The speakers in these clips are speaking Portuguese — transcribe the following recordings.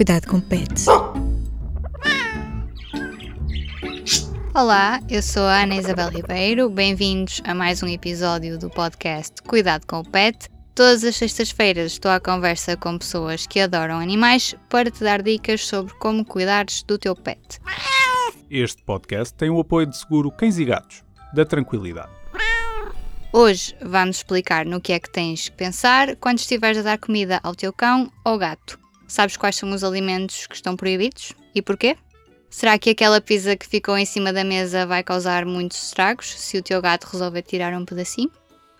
Cuidado com pets. Olá, eu sou a Ana Isabel Ribeiro. Bem-vindos a mais um episódio do podcast Cuidado com o Pet. Todas as sextas-feiras estou à conversa com pessoas que adoram animais para te dar dicas sobre como cuidares do teu pet. Este podcast tem o apoio de seguro Cães e Gatos, da Tranquilidade. Hoje vamos explicar no que é que tens que pensar quando estiveres a dar comida ao teu cão ou gato. Sabes quais são os alimentos que estão proibidos e porquê? Será que aquela pizza que ficou em cima da mesa vai causar muitos estragos se o teu gato resolver tirar um pedacinho?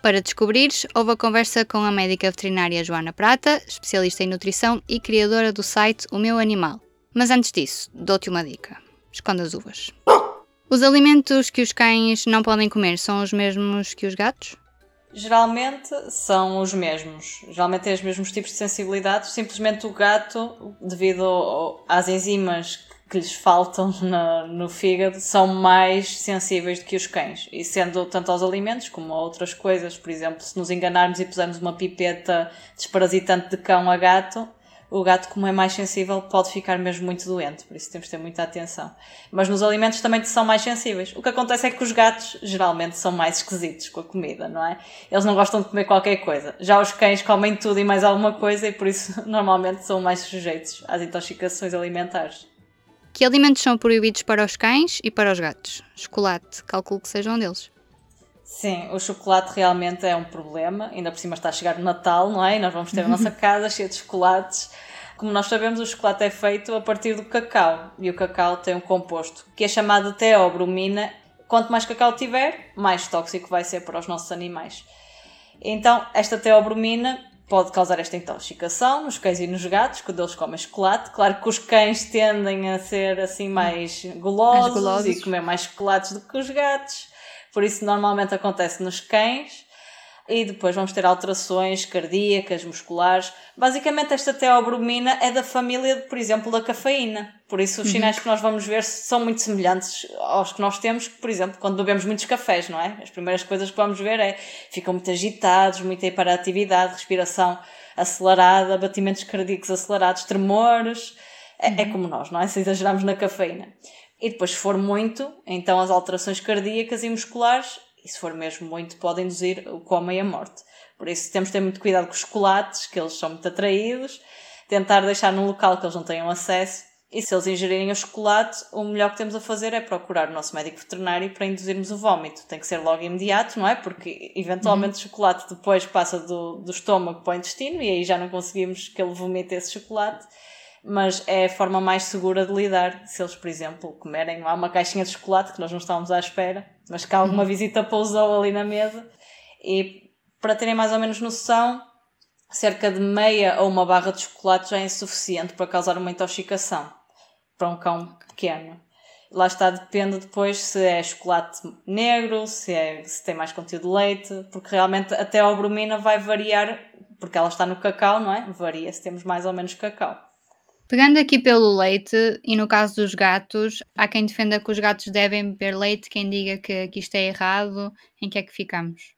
Para descobrires, houve a conversa com a médica veterinária Joana Prata, especialista em nutrição e criadora do site O Meu Animal. Mas antes disso, dou-te uma dica: esconda as uvas. Os alimentos que os cães não podem comer são os mesmos que os gatos? Geralmente são os mesmos. Geralmente têm os mesmos tipos de sensibilidades. Simplesmente o gato, devido às enzimas que lhes faltam no, no fígado, são mais sensíveis do que os cães. E sendo tanto aos alimentos como a outras coisas, por exemplo, se nos enganarmos e pusermos uma pipeta desparasitante de cão a gato, o gato, como é mais sensível, pode ficar mesmo muito doente, por isso temos de ter muita atenção. Mas nos alimentos também são mais sensíveis. O que acontece é que os gatos geralmente são mais esquisitos com a comida, não é? Eles não gostam de comer qualquer coisa. Já os cães comem tudo e mais alguma coisa e por isso normalmente são mais sujeitos às intoxicações alimentares. Que alimentos são proibidos para os cães e para os gatos? Chocolate, calculo que sejam um deles. Sim, o chocolate realmente é um problema, ainda por cima está a chegar o Natal, não é? E nós vamos ter a nossa casa cheia de chocolates. Como nós sabemos, o chocolate é feito a partir do cacau e o cacau tem um composto que é chamado teobromina. Quanto mais cacau tiver, mais tóxico vai ser para os nossos animais. Então, esta teobromina pode causar esta intoxicação nos cães e nos gatos, quando eles comem chocolate. Claro que os cães tendem a ser assim mais golosos, mais golosos. e comer mais chocolates do que os gatos por isso normalmente acontece nos cães e depois vamos ter alterações cardíacas, musculares. Basicamente, esta teobromina é da família, por exemplo, da cafeína. Por isso, os uhum. sinais que nós vamos ver são muito semelhantes aos que nós temos, por exemplo, quando bebemos muitos cafés, não é? As primeiras coisas que vamos ver é ficam muito agitados, muita hiperatividade, respiração acelerada, batimentos cardíacos acelerados, tremores. É, é uhum. é como nós, não é? Se exageramos na cafeína. E depois, se for muito, então as alterações cardíacas e musculares, e se for mesmo muito, podem induzir o coma e a morte. Por isso temos de ter muito cuidado com os chocolates, que eles são muito atraídos, tentar deixar num local que eles não tenham acesso. E se eles ingerirem o chocolate, o melhor que temos a fazer é procurar o nosso médico veterinário para induzirmos o vómito. Tem que ser logo imediato, não é? Porque eventualmente uhum. o chocolate depois passa do, do estômago para o intestino e aí já não conseguimos que ele vomite esse chocolate mas é a forma mais segura de lidar. Se eles, por exemplo, comerem lá uma caixinha de chocolate que nós não estávamos à espera, mas que alguma visita pousou ali na mesa, e para terem mais ou menos noção, cerca de meia ou uma barra de chocolate já é insuficiente para causar uma intoxicação para um cão pequeno. Lá está, depende depois se é chocolate negro, se, é, se tem mais conteúdo de leite, porque realmente até a bromina vai variar, porque ela está no cacau, não é? Varia se temos mais ou menos cacau. Pegando aqui pelo leite, e no caso dos gatos, há quem defenda que os gatos devem beber leite, quem diga que, que isto é errado, em que é que ficamos?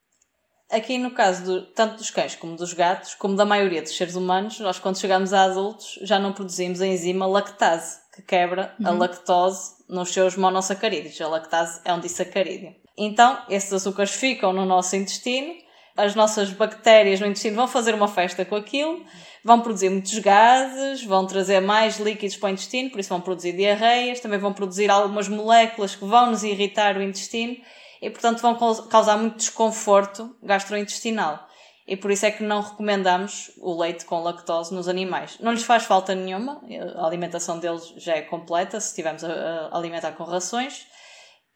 Aqui no caso do, tanto dos cães como dos gatos, como da maioria dos seres humanos, nós quando chegamos a adultos já não produzimos a enzima lactase, que quebra uhum. a lactose nos seus monossacarídeos. A lactase é um disacarídeo. Então, esses açúcares ficam no nosso intestino, as nossas bactérias no intestino vão fazer uma festa com aquilo vão produzir muitos gases, vão trazer mais líquidos para o intestino, por isso vão produzir diarreias, também vão produzir algumas moléculas que vão nos irritar o intestino e, portanto, vão causar muito desconforto gastrointestinal. E por isso é que não recomendamos o leite com lactose nos animais. Não lhes faz falta nenhuma, a alimentação deles já é completa se estivermos a alimentar com rações.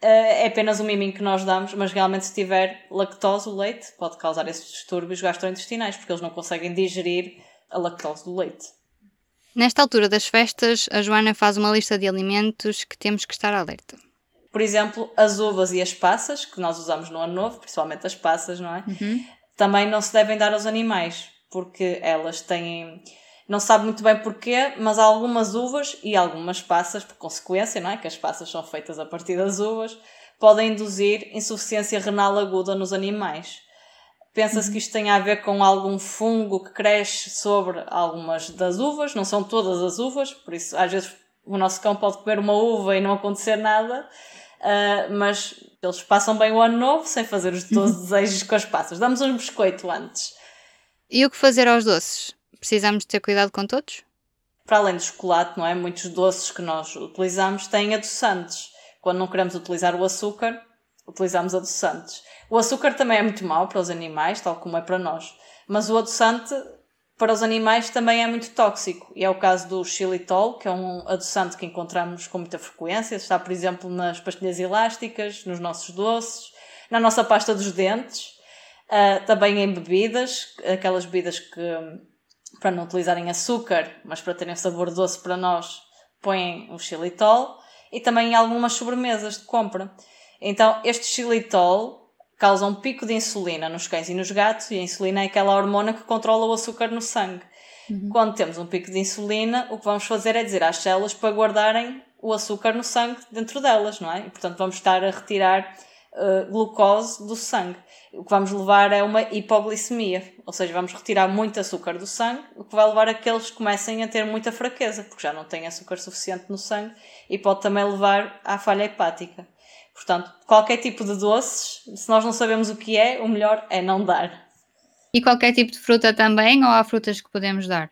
Eh, é apenas um miminho que nós damos, mas realmente se tiver lactose, o leite pode causar esses distúrbios gastrointestinais, porque eles não conseguem digerir a lactose do leite. Nesta altura das festas, a Joana faz uma lista de alimentos que temos que estar alerta. Por exemplo, as uvas e as passas, que nós usamos no ano novo, principalmente as passas, não é? Uhum. Também não se devem dar aos animais, porque elas têm. Não se sabe muito bem porquê, mas há algumas uvas e algumas passas, por consequência, não é? Que as passas são feitas a partir das uvas, podem induzir insuficiência renal aguda nos animais Pensa-se que isto tem a ver com algum fungo que cresce sobre algumas das uvas, não são todas as uvas, por isso às vezes o nosso cão pode comer uma uva e não acontecer nada, uh, mas eles passam bem o ano novo sem fazer os 12 desejos com as passas. Damos um biscoito antes. E o que fazer aos doces? Precisamos ter cuidado com todos? Para além do chocolate, não é? Muitos doces que nós utilizamos têm adoçantes. Quando não queremos utilizar o açúcar, utilizamos adoçantes. O açúcar também é muito mau para os animais, tal como é para nós. Mas o adoçante para os animais também é muito tóxico. E é o caso do xilitol, que é um adoçante que encontramos com muita frequência. Está, por exemplo, nas pastilhas elásticas, nos nossos doces, na nossa pasta dos dentes, uh, também em bebidas, aquelas bebidas que, para não utilizarem açúcar, mas para terem sabor doce para nós, põem o xilitol. E também em algumas sobremesas de compra. Então, este xilitol causa um pico de insulina nos cães e nos gatos, e a insulina é aquela hormona que controla o açúcar no sangue. Uhum. Quando temos um pico de insulina, o que vamos fazer é dizer às células para guardarem o açúcar no sangue dentro delas, não é? E portanto vamos estar a retirar uh, glucose do sangue. O que vamos levar é uma hipoglicemia, ou seja, vamos retirar muito açúcar do sangue, o que vai levar a que eles comecem a ter muita fraqueza, porque já não têm açúcar suficiente no sangue e pode também levar à falha hepática. Portanto, qualquer tipo de doces, se nós não sabemos o que é, o melhor é não dar. E qualquer tipo de fruta também, ou há frutas que podemos dar?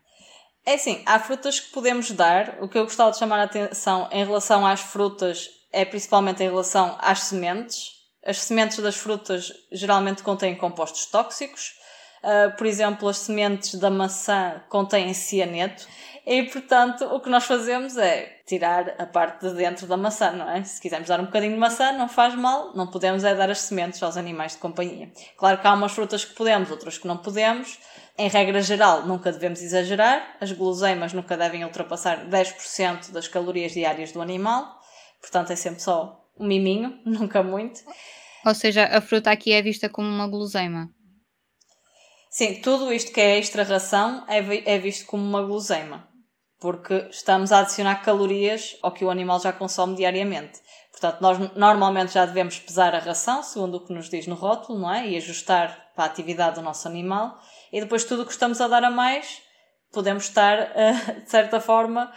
É assim, há frutas que podemos dar. O que eu gostava de chamar a atenção em relação às frutas é principalmente em relação às sementes. As sementes das frutas geralmente contêm compostos tóxicos. Uh, por exemplo, as sementes da maçã contêm cianeto. E portanto, o que nós fazemos é tirar a parte de dentro da maçã, não é? Se quisermos dar um bocadinho de maçã, não faz mal, não podemos é dar as sementes aos animais de companhia. Claro que há umas frutas que podemos, outras que não podemos. Em regra geral, nunca devemos exagerar. As guloseimas nunca devem ultrapassar 10% das calorias diárias do animal. Portanto, é sempre só um miminho, nunca muito. Ou seja, a fruta aqui é vista como uma guloseima. Sim, tudo isto que é extra ração é, é visto como uma guloseima porque estamos a adicionar calorias ao que o animal já consome diariamente. Portanto, nós normalmente já devemos pesar a ração, segundo o que nos diz no rótulo, não é? E ajustar para a atividade do nosso animal. E depois tudo o que estamos a dar a mais, podemos estar, de certa forma,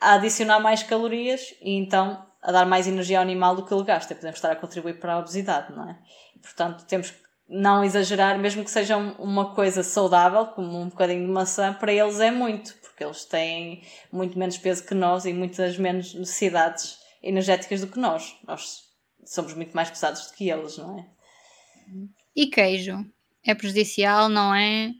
a adicionar mais calorias e então a dar mais energia ao animal do que ele gasta. Podemos estar a contribuir para a obesidade, não é? Portanto, temos que não exagerar, mesmo que seja uma coisa saudável, como um bocadinho de maçã, para eles é muito porque eles têm muito menos peso que nós e muitas menos necessidades energéticas do que nós. Nós somos muito mais pesados do que eles, não é? E queijo? É prejudicial, não é?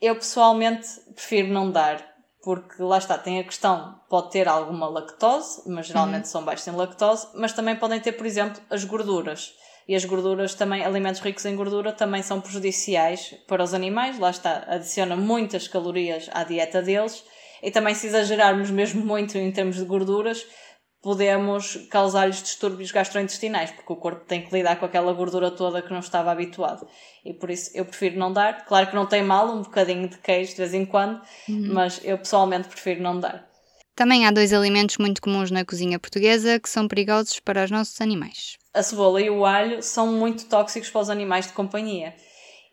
Eu pessoalmente prefiro não dar, porque lá está, tem a questão, pode ter alguma lactose, mas geralmente uhum. são baixos em lactose, mas também podem ter, por exemplo, as gorduras. E as gorduras também, alimentos ricos em gordura, também são prejudiciais para os animais. Lá está, adiciona muitas calorias à dieta deles. E também, se exagerarmos mesmo muito em termos de gorduras, podemos causar-lhes distúrbios gastrointestinais, porque o corpo tem que lidar com aquela gordura toda que não estava habituado. E por isso eu prefiro não dar. Claro que não tem mal um bocadinho de queijo de vez em quando, uhum. mas eu pessoalmente prefiro não dar. Também há dois alimentos muito comuns na cozinha portuguesa que são perigosos para os nossos animais. A cebola e o alho são muito tóxicos para os animais de companhia.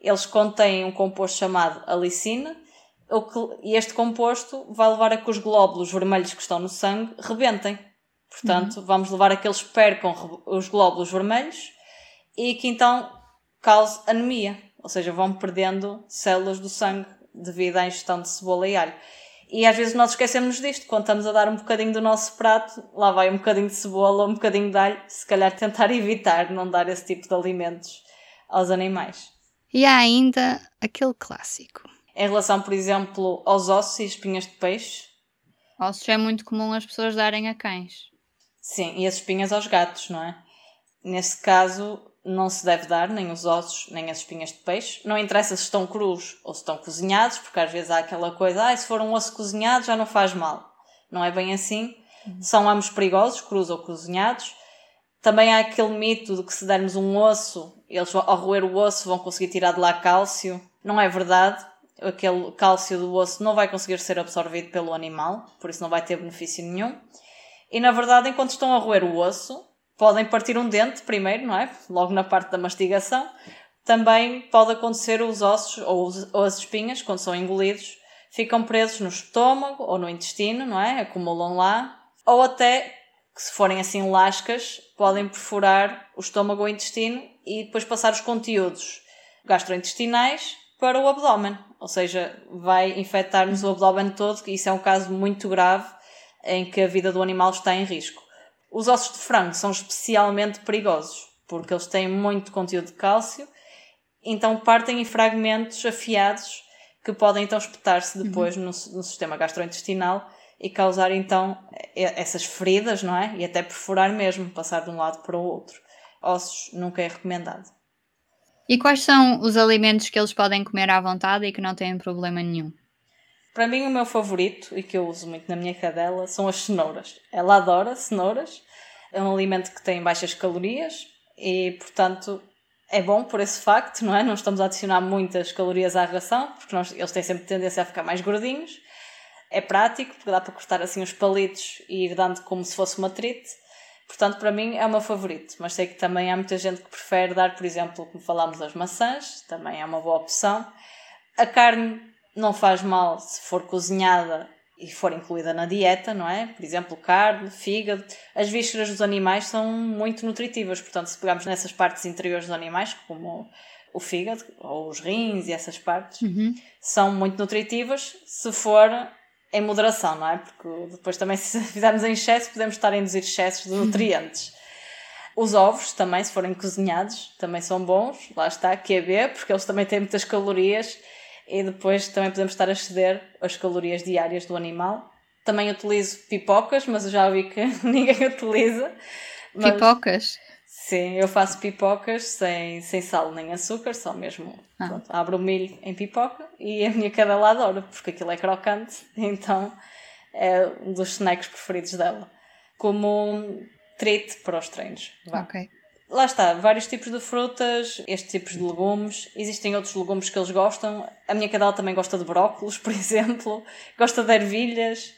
Eles contêm um composto chamado alicina, e este composto vai levar a que os glóbulos vermelhos que estão no sangue rebentem. Portanto, uhum. vamos levar a que eles percam os glóbulos vermelhos e que então cause anemia, ou seja, vão perdendo células do sangue devido à ingestão de cebola e alho. E às vezes nós esquecemos disto, quando estamos a dar um bocadinho do nosso prato, lá vai um bocadinho de cebola, um bocadinho de alho, se calhar tentar evitar não dar esse tipo de alimentos aos animais. E há ainda aquele clássico. Em relação, por exemplo, aos ossos e espinhas de peixe. Ossos é muito comum as pessoas darem a cães. Sim, e as espinhas aos gatos, não é? Nesse caso, não se deve dar nem os ossos nem as espinhas de peixe. Não interessa se estão crus ou se estão cozinhados, porque às vezes há aquela coisa, ah, se for um osso cozinhado já não faz mal. Não é bem assim. Uhum. São ambos perigosos, crus ou cozinhados. Também há aquele mito de que se dermos um osso, eles ao roer o osso vão conseguir tirar de lá cálcio. Não é verdade. Aquele cálcio do osso não vai conseguir ser absorvido pelo animal, por isso não vai ter benefício nenhum. E na verdade, enquanto estão a roer o osso, podem partir um dente primeiro, não é? Logo na parte da mastigação. Também pode acontecer os ossos ou, os, ou as espinhas, quando são engolidos, ficam presos no estômago ou no intestino, não é? Acumulam lá. Ou até, se forem assim lascas, podem perfurar o estômago ou o intestino e depois passar os conteúdos gastrointestinais para o abdômen. Ou seja, vai infectar-nos o abdômen todo, e isso é um caso muito grave em que a vida do animal está em risco. Os ossos de frango são especialmente perigosos, porque eles têm muito conteúdo de cálcio então partem em fragmentos afiados que podem então espetar-se depois uhum. no, no, sistema gastrointestinal e causar então essas feridas, não é? E até perfurar mesmo, passar de um lado para o outro. Ossos nunca é recomendado. E quais são os alimentos que eles podem comer à vontade e que não têm problema nenhum? Para mim, o meu favorito, e que eu uso muito na minha cadela, são as cenouras. Ela adora cenouras, é um alimento que tem baixas calorias e, portanto, é bom por esse facto, não é? Não estamos a adicionar muitas calorias à ração, porque nós, eles têm sempre tendência a ficar mais gordinhos. É prático, porque dá para cortar assim os palitos e ir dando como se fosse uma trite. Portanto, para mim é o meu favorito. Mas sei que também há muita gente que prefere dar, por exemplo, como falámos, as maçãs, também é uma boa opção. A carne não faz mal se for cozinhada e for incluída na dieta, não é? Por exemplo, carne, fígado. As vísceras dos animais são muito nutritivas, portanto, se pegarmos nessas partes interiores dos animais, como o fígado ou os rins e essas partes, uhum. são muito nutritivas se for em moderação, não é? Porque depois também, se fizermos em excesso, podemos estar a induzir excessos de nutrientes. Os ovos também, se forem cozinhados, também são bons. Lá está, QB, porque eles também têm muitas calorias e depois também podemos estar a exceder as calorias diárias do animal. Também utilizo pipocas, mas eu já vi que ninguém utiliza. Mas, pipocas? Sim, eu faço pipocas sem, sem sal nem açúcar, só mesmo. Ah. Pronto, abro o milho em pipoca e a minha cadela adora, porque aquilo é crocante, então é um dos snacks preferidos dela. Como um treat para os treinos. Vá. Ok. Lá está, vários tipos de frutas, estes tipos de legumes. Existem outros legumes que eles gostam. A minha cadela também gosta de brócolos, por exemplo. Gosta de ervilhas.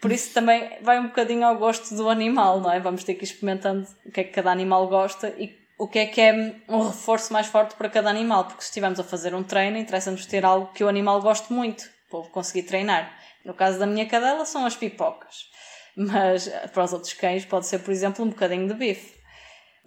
Por isso também vai um bocadinho ao gosto do animal, não é? Vamos ter que ir experimentando o que é que cada animal gosta e o que é que é um reforço mais forte para cada animal. Porque se estivermos a fazer um treino, interessa-nos ter algo que o animal goste muito, para conseguir treinar. No caso da minha cadela, são as pipocas. Mas para os outros cães pode ser, por exemplo, um bocadinho de bife.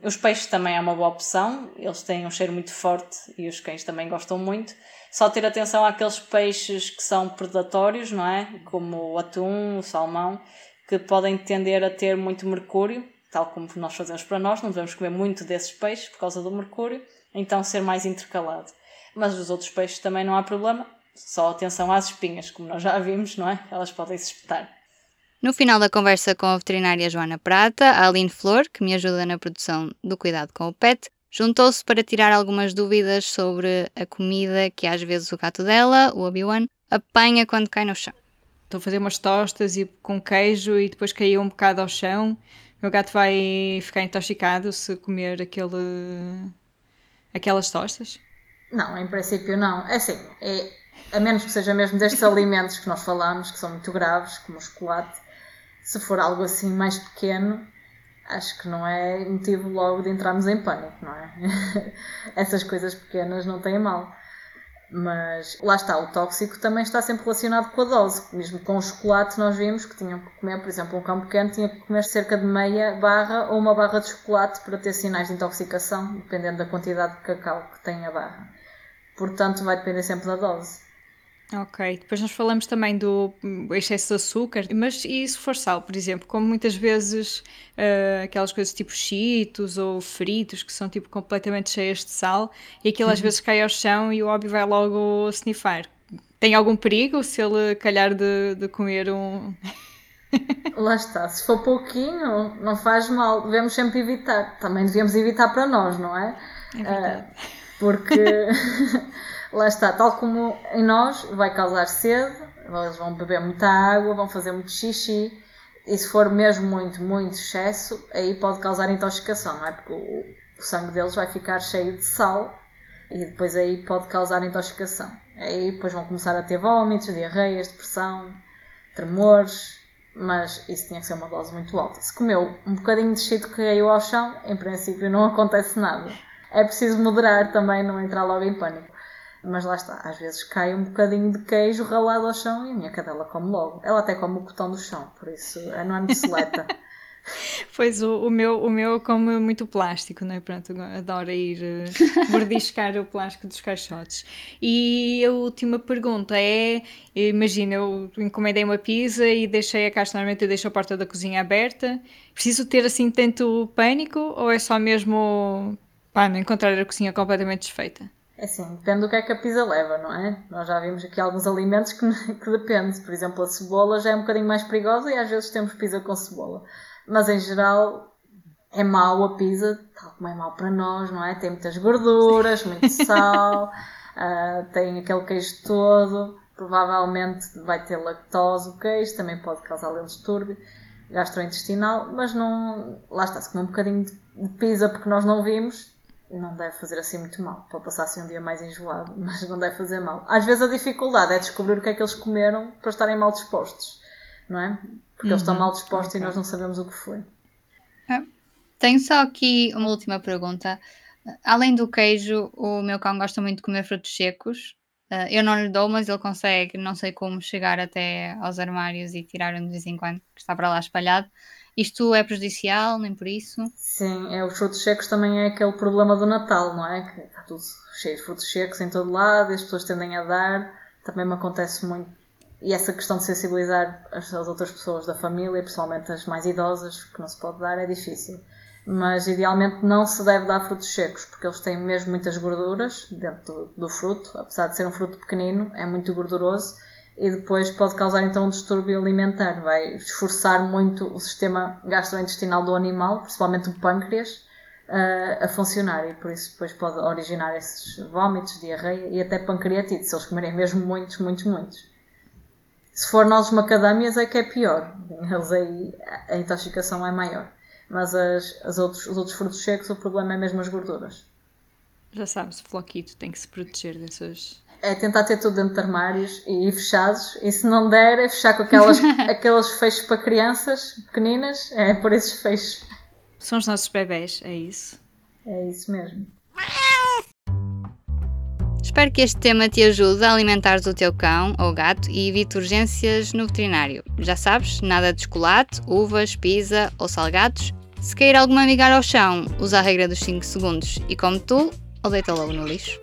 Os peixes também é uma boa opção, eles têm um cheiro muito forte e os cães também gostam muito. Só ter atenção àqueles peixes que são predatórios, não é? Como o atum, o salmão, que podem tender a ter muito mercúrio, tal como nós fazemos para nós, não devemos comer muito desses peixes por causa do mercúrio, então ser mais intercalado. Mas os outros peixes também não há problema, só atenção às espinhas, como nós já vimos, não é? Elas podem se espetar. No final da conversa com a veterinária Joana Prata, a Aline Flor, que me ajuda na produção do cuidado com o pet, juntou-se para tirar algumas dúvidas sobre a comida que às vezes o gato dela, o Obi-Wan, apanha quando cai no chão. Estou a fazer umas tostas e com queijo e depois caiu um bocado ao chão. O meu gato vai ficar intoxicado se comer aquele... aquelas tostas? Não, em princípio não. É assim, é, a menos que seja mesmo destes alimentos que nós falamos, que são muito graves, como o chocolate, se for algo assim mais pequeno, acho que não é motivo logo de entrarmos em pânico, não é? Essas coisas pequenas não têm mal. Mas lá está, o tóxico também está sempre relacionado com a dose. Mesmo com o chocolate, nós vimos que tinham que comer, por exemplo, um cão pequeno tinha que comer cerca de meia barra ou uma barra de chocolate para ter sinais de intoxicação, dependendo da quantidade de cacau que tem a barra. Portanto, vai depender sempre da dose. Ok, depois nós falamos também do excesso de açúcar, mas e se for sal, por exemplo, como muitas vezes uh, aquelas coisas tipo cheetos ou fritos que são tipo completamente cheias de sal e aquilo às uhum. vezes cai ao chão e o Obi vai logo snifar. Tem algum perigo se ele calhar de, de comer um... Lá está, se for pouquinho não faz mal, devemos sempre evitar. Também devemos evitar para nós, não é? É verdade. Uh, porque... lá está, tal como em nós, vai causar sede, eles vão beber muita água, vão fazer muito xixi, e se for mesmo muito, muito excesso, aí pode causar intoxicação, não é? Porque o, sangue deles vai ficar cheio de sal e depois aí pode causar intoxicação. Aí depois vão começar a ter vômitos, diarreias, depressão, tremores, mas isso tinha que ser uma dose muito alta. Se comeu um bocadinho de cheiro que caiu ao chão, em princípio não acontece nada. é preciso moderar também, não entrar logo em pânico. Mas lá está, às vezes cai um bocadinho de queijo ralado ao chão e a minha cadela come logo. Ela até come o cotão do chão, por isso não é muito seleta. Pois o, o, meu, o meu come muito plástico, não é? Pronto, adora ir uh, mordiscar o plástico dos caixotes. E a última pergunta é: imagina, eu encomendei uma pizza e deixei a caixa, normalmente eu deixo a porta da cozinha aberta. Preciso ter assim tanto pânico ou é só mesmo não encontrar a cozinha completamente desfeita? É assim, depende do que é que a pizza leva, não é? Nós já vimos aqui alguns alimentos que, que depende. Por exemplo, a cebola já é um bocadinho mais perigosa e às vezes temos pizza com cebola. Mas em geral é mau a pizza, tal como é mau para nós, não é? Tem muitas gorduras, muito sal, uh, tem aquele queijo todo, provavelmente vai ter lactose o queijo, também pode causar ali um distúrbio gastrointestinal, mas não. Lá está, se comer um bocadinho de pizza porque nós não vimos, não deve fazer assim muito mal. Pode passar assim um dia mais enjoado, mas não deve fazer mal. Às vezes a dificuldade é descobrir o que é que eles comeram para estarem mal dispostos, não é? Porque uhum. eles estão uhum. mal dispostos okay. e nós não sabemos o que foi. É. Tenho só aqui uma última pergunta. Além do queijo, o meu cão gosta muito de comer frutos secos. Uh, eu não lhe dou, mas ele consegue, não sei como, chegar até aos armários e tirar um de vez em quando, que está para lá espalhado. Isto é prejudicial, nem por isso? Sim, é, os frutos secos também é aquele problema do Natal, não é? Que está tudo cheio de frutos secos em todo lado e as pessoas tendem a dar. Também me acontece muito. E essa questão de sensibilizar as, as outras pessoas da família, principalmente as mais idosas, que não se pode dar, é difícil. Mas idealmente não se deve dar frutos secos, porque eles têm mesmo muitas gorduras dentro do, do fruto, apesar de ser um fruto pequenino, é muito gorduroso e depois pode causar então um distúrbio alimentar, vai esforçar muito o sistema gastrointestinal do animal, principalmente o pâncreas, a funcionar e por isso depois pode originar esses vômitos, diarreia e até pancreatite, se eles comerem mesmo muitos, muitos, muitos. Se for nozes macadâmias é que é pior, eles aí a intoxicação é maior. Mas as, as outros, os outros frutos secos o problema é mesmo as gorduras. Já sabes, Floquito tem que se proteger dessas é tentar ter tudo dentro de armários e fechados. E se não der, é fechar com aquelas, aqueles fechos para crianças pequeninas. É por esses fechos. São os nossos bebés, é isso. É isso mesmo. Espero que este tema te ajude a alimentares o teu cão ou gato e evite urgências no veterinário. Já sabes, nada de chocolate, uvas, pizza ou salgados. Se cair alguma migalha ao chão, usa a regra dos 5 segundos e come tu ou deita logo no lixo.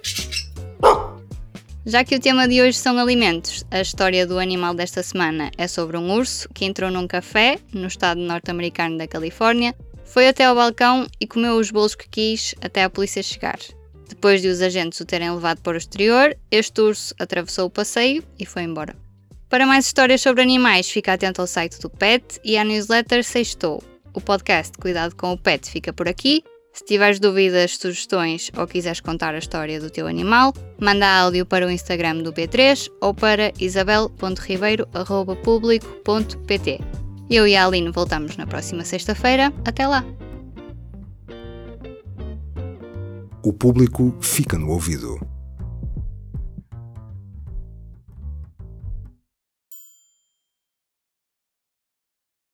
Já que o tema de hoje são alimentos, a história do animal desta semana é sobre um urso que entrou num café no estado norte-americano da Califórnia, foi até ao balcão e comeu os bolos que quis até a polícia chegar. Depois de os agentes o terem levado para o exterior, este urso atravessou o passeio e foi embora. Para mais histórias sobre animais, fica atento ao site do PET e à newsletter Sextou. O podcast Cuidado com o Pet fica por aqui se tiveres dúvidas, sugestões ou quiseres contar a história do teu animal, manda áudio para o Instagram do P3 ou para isabel.ribeiro.público.pt. Eu e a Aline voltamos na próxima sexta-feira. Até lá! O público fica no ouvido.